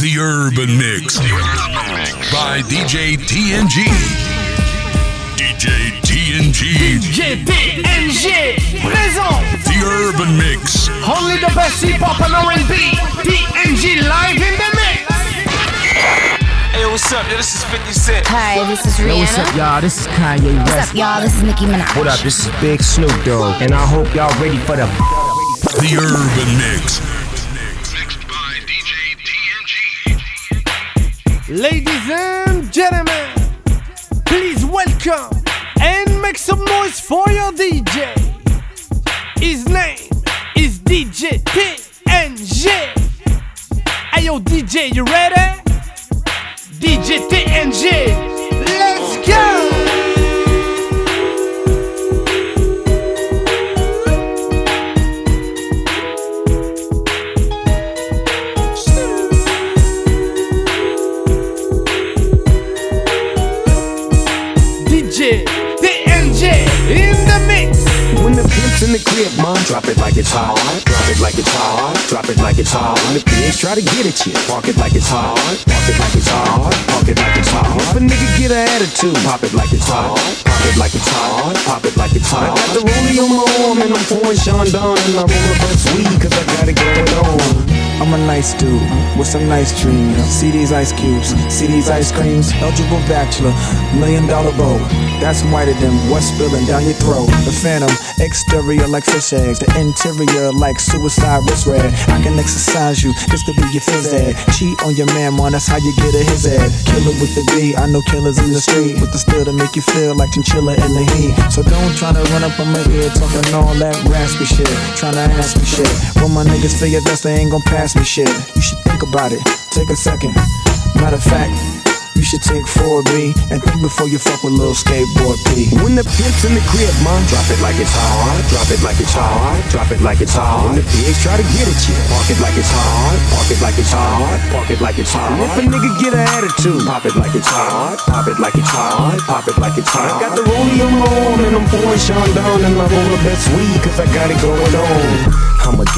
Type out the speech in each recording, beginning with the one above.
The Urban Mix by DJ TNG. DJ TNG. DJ TNG présent. The Urban Mix. Only the best hip hop and R&B. TNG live in the mix. Hey, what's up? Yo, this is 50 Cent. Hi, this is Rihanna. Yo, what's up, y'all? This is Kanye West. What's up, y'all? This is Nicki Minaj. What up? This is Big Snoop Dogg, and I hope y'all ready for the. The Urban Mix. Ladies and gentlemen, please welcome and make some noise for your DJ. His name is DJ TNG. Hey yo, DJ, you ready? DJ TNG, in the crib, mom, drop it like it's hot. Drop it like it's hot. Drop it like it's hot. When the pigs try to get at you, park it like it's hot. Park it like it's hot. Park it like it's hot. If a nigga get an attitude, pop it like it's hot. Pop it like it's hot. Pop it like it's hot. I got the rollie on my arm and I'm pouring Chandon and I roll up best weed cause I got it going on. I'm a nice dude with some nice dreams. See these ice cubes, see these ice creams. Eligible bachelor, million dollar bow. That's whiter than what's spilling down your throat. The phantom, exterior like fish eggs, the interior like suicide wrist red. I can exercise you, just to be your phys ed. Cheat on your man, man, that's how you get a his ed. Killer with the B, I know killers in the street with the still to make you feel like chinchilla in the heat. So don't try to run up on my ear talking all that raspy shit, trying to ask me shit. When my niggas your vest, they ain't gon' pass me shit. You should think about it, take a second. Matter of fact, you should take 4B and think before you fuck with little skateboard P. When the pimp's in the crib, mom, drop it like it's hot. Drop it like it's hot. Drop it like it's hot. When the pigs try to get at you, park it like it's hot. Park it like it's hot. Park it like it's hot. If a nigga get an attitude, pop it like it's hot. Pop it like it's hot. Pop it like it's hot. I got the rollie on my arm and I'm pouring Chandon and I roll the best weed cause I got it going on.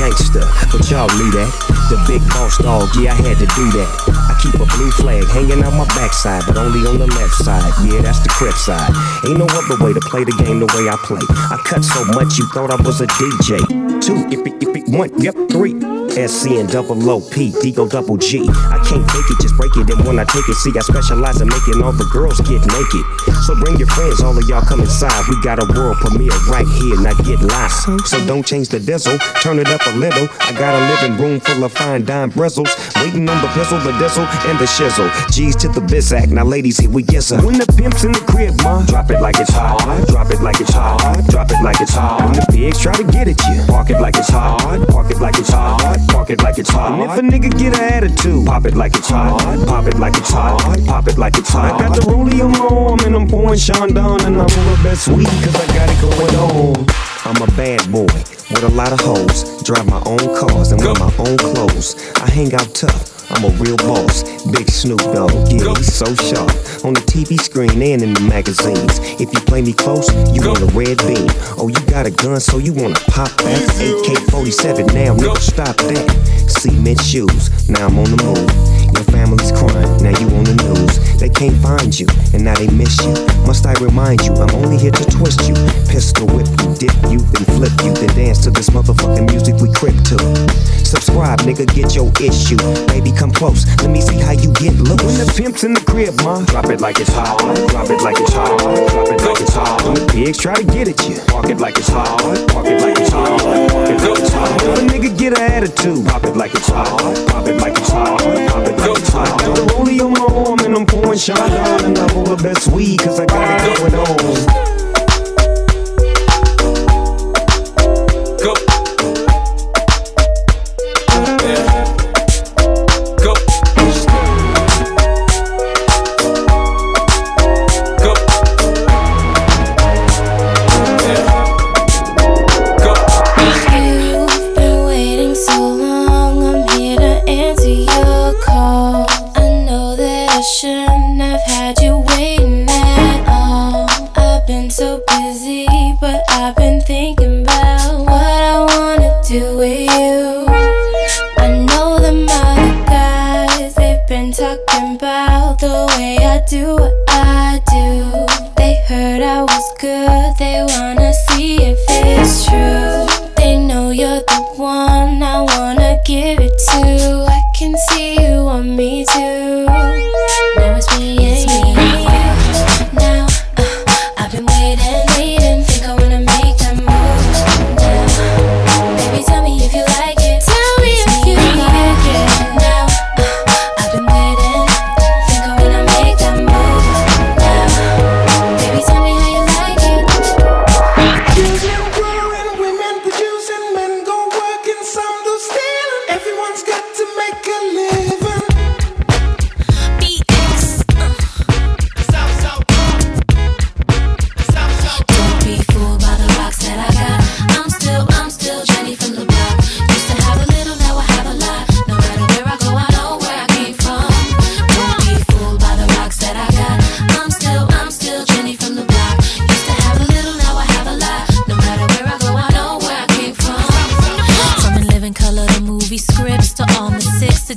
Gangster, but y'all knew that. The big boss dog, yeah, I had to do that. I keep a blue flag hanging out my backside, but only on the left side. Yeah, that's the crib side. Ain't no other way to play the game the way I play. I cut so much you thought I was a DJ. Two, if it, if it, one, yep, three. SC and double O P, D go double G. I can't fake it, just break it. And when I take it, see, I specialize in making all the girls get naked. So bring your friends, all of y'all come inside. We got a world premiere right here, now get live. So don't change the diesel, turn it up a little. I got a living room full of fine dime bristles. Waiting on the pistol, the diesel, and the shizzle. G's to the biz act, now ladies, here we get some. When the pimp's in the crib, ma, drop it like it's hot. Drop it like it's hot. Drop it like it's hot. When the pigs try to get at you, park it like it's hot. Park it like it's hot. Park it like it's hot. And if a nigga get an attitude, pop it like it's hot. Pop it like it's hot. Pop it like it's hot. I got the rollie on my arm and I'm pouring Chandon and I'm on the best weed cause I got it going on. I'm a bad boy with a lot of hoes. Drive my own cars and wear my own clothes. I hang out tough. I'm a real boss, Big Snoop Dogg, yeah, he's so sharp. On the TV screen and in the magazines. If you play me close, you want a red beam. Oh, you got a gun, so you wanna pop that? AK 47, now nigga, stop that. Cement shoes, now I'm on the move. Your family's crying, now you on the news. They can't find you, and now they miss you. Must I remind you, I'm only here to twist you. Pistol whip you, dip you, then flip you, then dance to this motherfucking music we crip to. Subscribe, nigga, get your issue. Baby, come close, let me see how you get loose. When the pimp's in the crib, ma, drop it like it's hot. Drop it like it's hot. Drop it like it's hot. When the pigs try to get at you, park it like it's hot. Park it like it's hot. Park it like it's hot. If a nigga get an attitude, pop it like it's hot. Pop it like it's hot. Pop it like it's hot. Got the rollie on my arm and I'm pouring Chandon and I roll the best weed cause I got it going on. do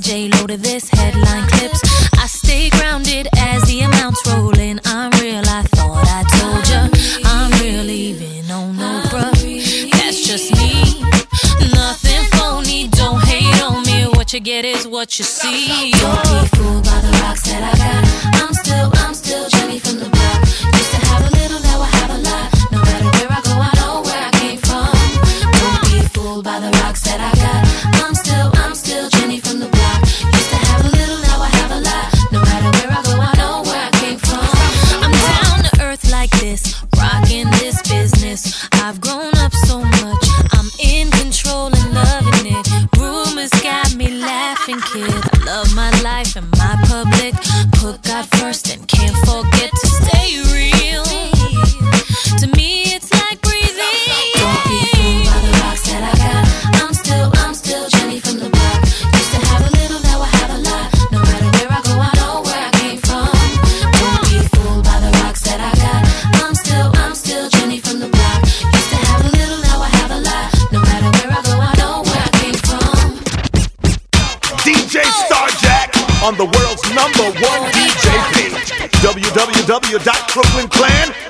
J Lo to this headline clips. I stay grounded as the amounts roll in. I'm real. I thought I told ya. I'm real, even on no bruh. That's just me. Nothing phony. Don't hate on me. What you get is what you see. Don't be fooled on the world's number one DJ page. www.crooklyn.clan.com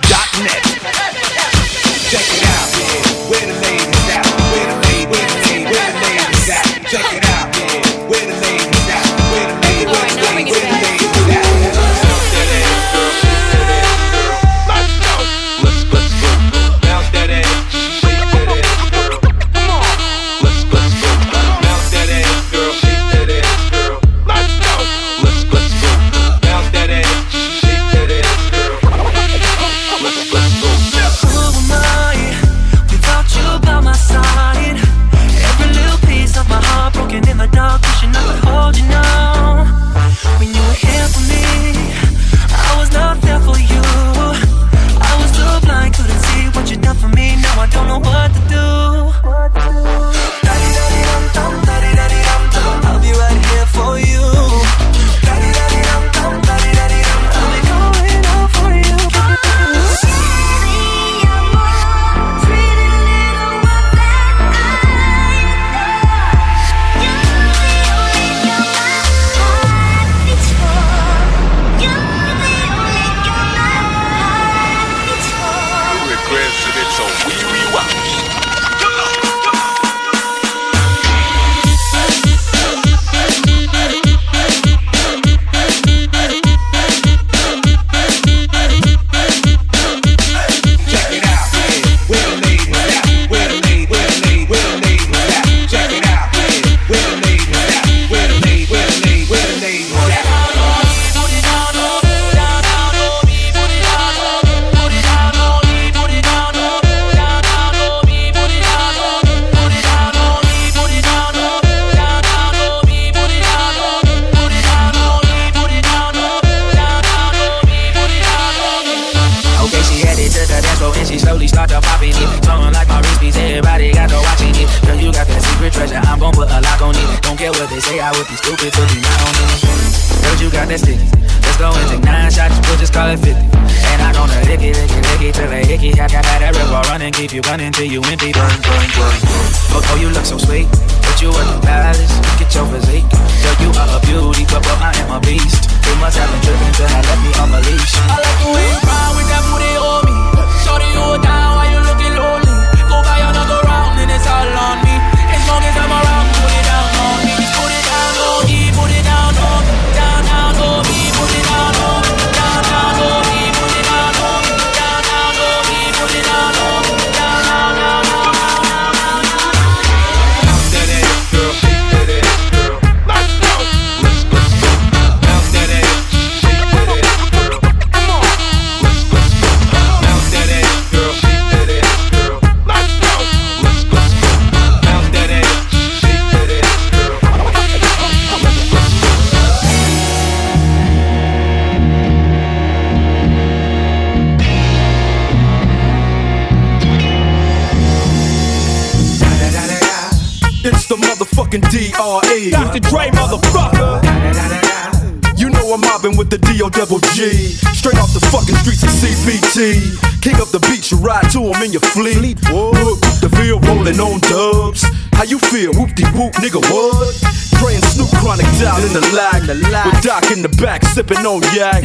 and keep you running till you empty. Burn, burn, burn. Oh, oh, you look so sweet, but you are the palace. Get your physique. Girl, you are a beauty, but bro, I am a beast. You must have been driven to have left me on the leash. I like the way you ride with that booty, oh motherfucking DRE. Dr. Dre, motherfucker. You know I'm mobbing with the D.O. double G. Straight off the fucking streets of CPT. King of the beach, you ride to him in your fleet. Look, the field rolling on dubs. How you feel? Whoop de whoop, nigga, what? Praying Snoop Chronic down in the lag. With Doc in the back, sipping on yak.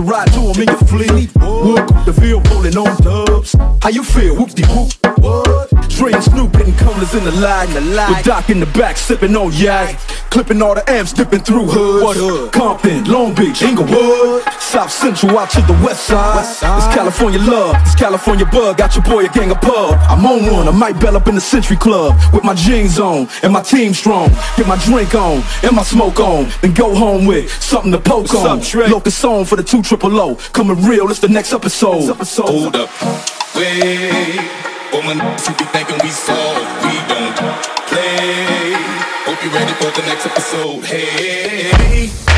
King of the you ride to him in your fleet. Whoop, the field rolling on dubs. How you feel? Whoop de whoop. What? Dre and Snoop hitting colors in the light. The light. With Doc in the back, sipping on yak. Clipping all the amps, dipping through hoods. What hood? Compton, Long Beach, Inglewood. South Central out to the west side. It's California love, it's California bug. Got your boy a gang of pub. I'm on one, I might bell up in the Century Club. With my jeans on, and my team strong. Get my drink on, and my smoke on. Then go home with something to poke on. Locust song for the two triple O. Coming real, it's the next episode. Hold up. Wait. For my niggas who be thinking we soft, we don't play. Hope you're ready for the next episode. Hey.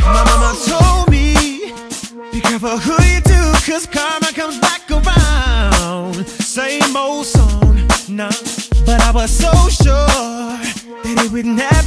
My mama told me, be careful who you do, cause karma comes back around. Same old song, nah. But I was so sure that it would never.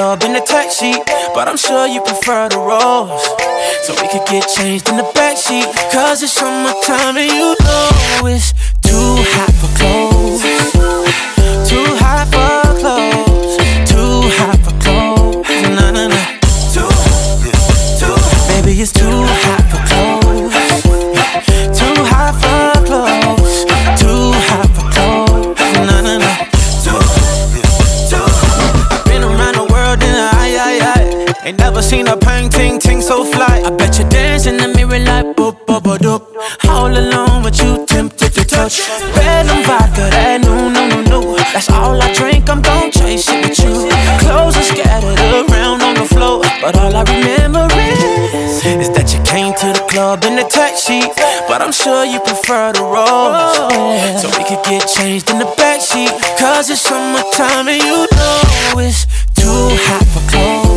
Club in a sheet, But I'm sure you prefer the rose. So we could get changed in the backseat. Cause it's summertime and you know it's too hot for clothes. Too hot for clothes. Too hot for clothes. Too, too, baby, it's too never seen a pang ting so fly. I bet you dance in the mirror like boop boop boop. All alone with you, tempted to touch. Red and vodka, that no no no no. That's all I drink. I'm gon' chase it with you. Clothes are scattered around on the floor, but all I remember is is that you came to the club in a taxi. But I'm sure you prefer the rose, so we could get changed in the backseat. Cause it's summertime and you know it's too hot for clothes.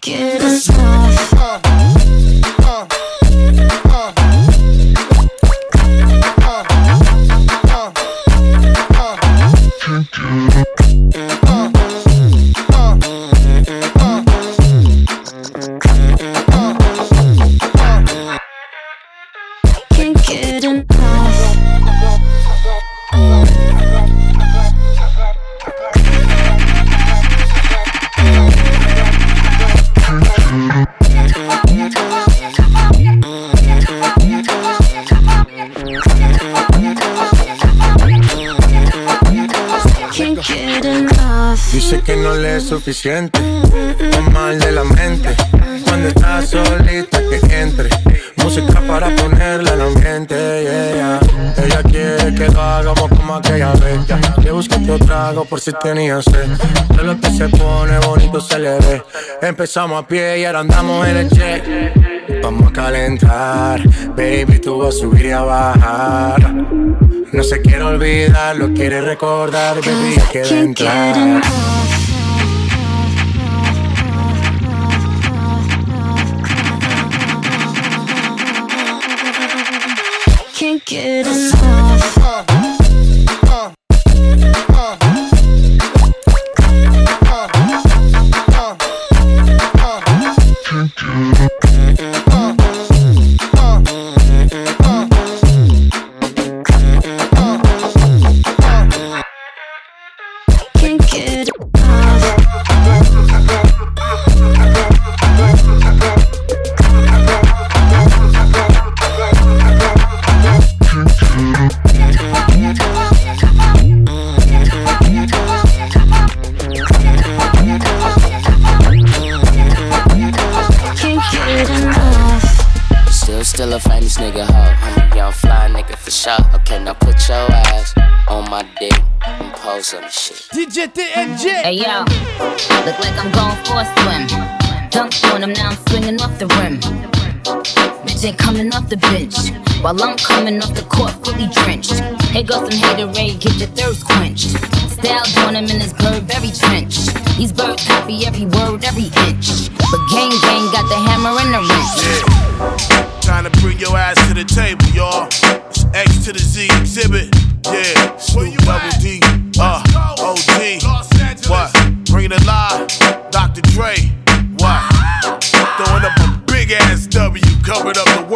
get us off. Es suficiente. O mal de la mente. Cuando estás solita que entre. Música para ponerle al ambiente. yeah, yeah. Ella quiere que lo hagamos como aquella vez. Que busque otro trago por si tenía sed. De lo que se pone bonito se le ve. Empezamos a pie y ahora andamos en el jet. Vamos a calentar, baby, tú vas a subir y a bajar. No se quiere olvidar, lo quiere recordar, baby, ya quiere entrar. While I'm coming off the court fully drenched. Here goes some haterade, get your thirst quenched. Styles on him in his Burberry trench. These birds copy every word, every inch. But gang gang got the hammer and the wrench. Trying to bring your ass to the table, y'all. It's X to the Z Xzibit. Yeah, Snoop Double D. Uh, OG. What? Bringing it live. Dr. Dre. What? Throwing up a big ass W, covered up the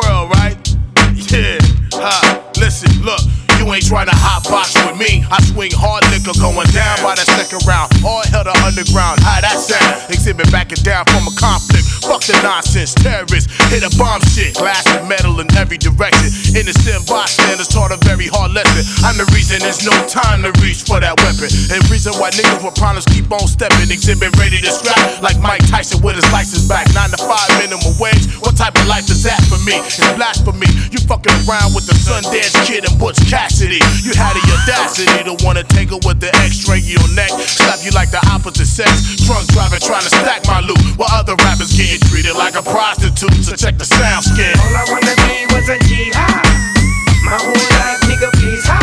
You ain't trying to hot box with me. I swing hard liquor going down by the second round. All hell to underground. How that sound? Xzibit backing down from a conflict. Fuck the nonsense. Terrorists hit a bomb shit. Glass and metal in every direction. In the Innocent bystanders taught a very hard lesson. I'm the reason there's no time to reach for that weapon. And reason why niggas with problems keep on stepping. Xzibit ready to scrap like Mike Tyson with his license back. Nine to five minimum wage. What type of life is that for me? It's blasphemy. You fucking around with the Sundance Kid and Butch You had the audacity to wanna tangle with the X-ray your neck. Slap you like the opposite sex. Drunk driving trying to stack my loot. While other rappers getting treated like a prostitute. So check the sound skin. All I wanna be was a jihad. My whole life, nigga, please.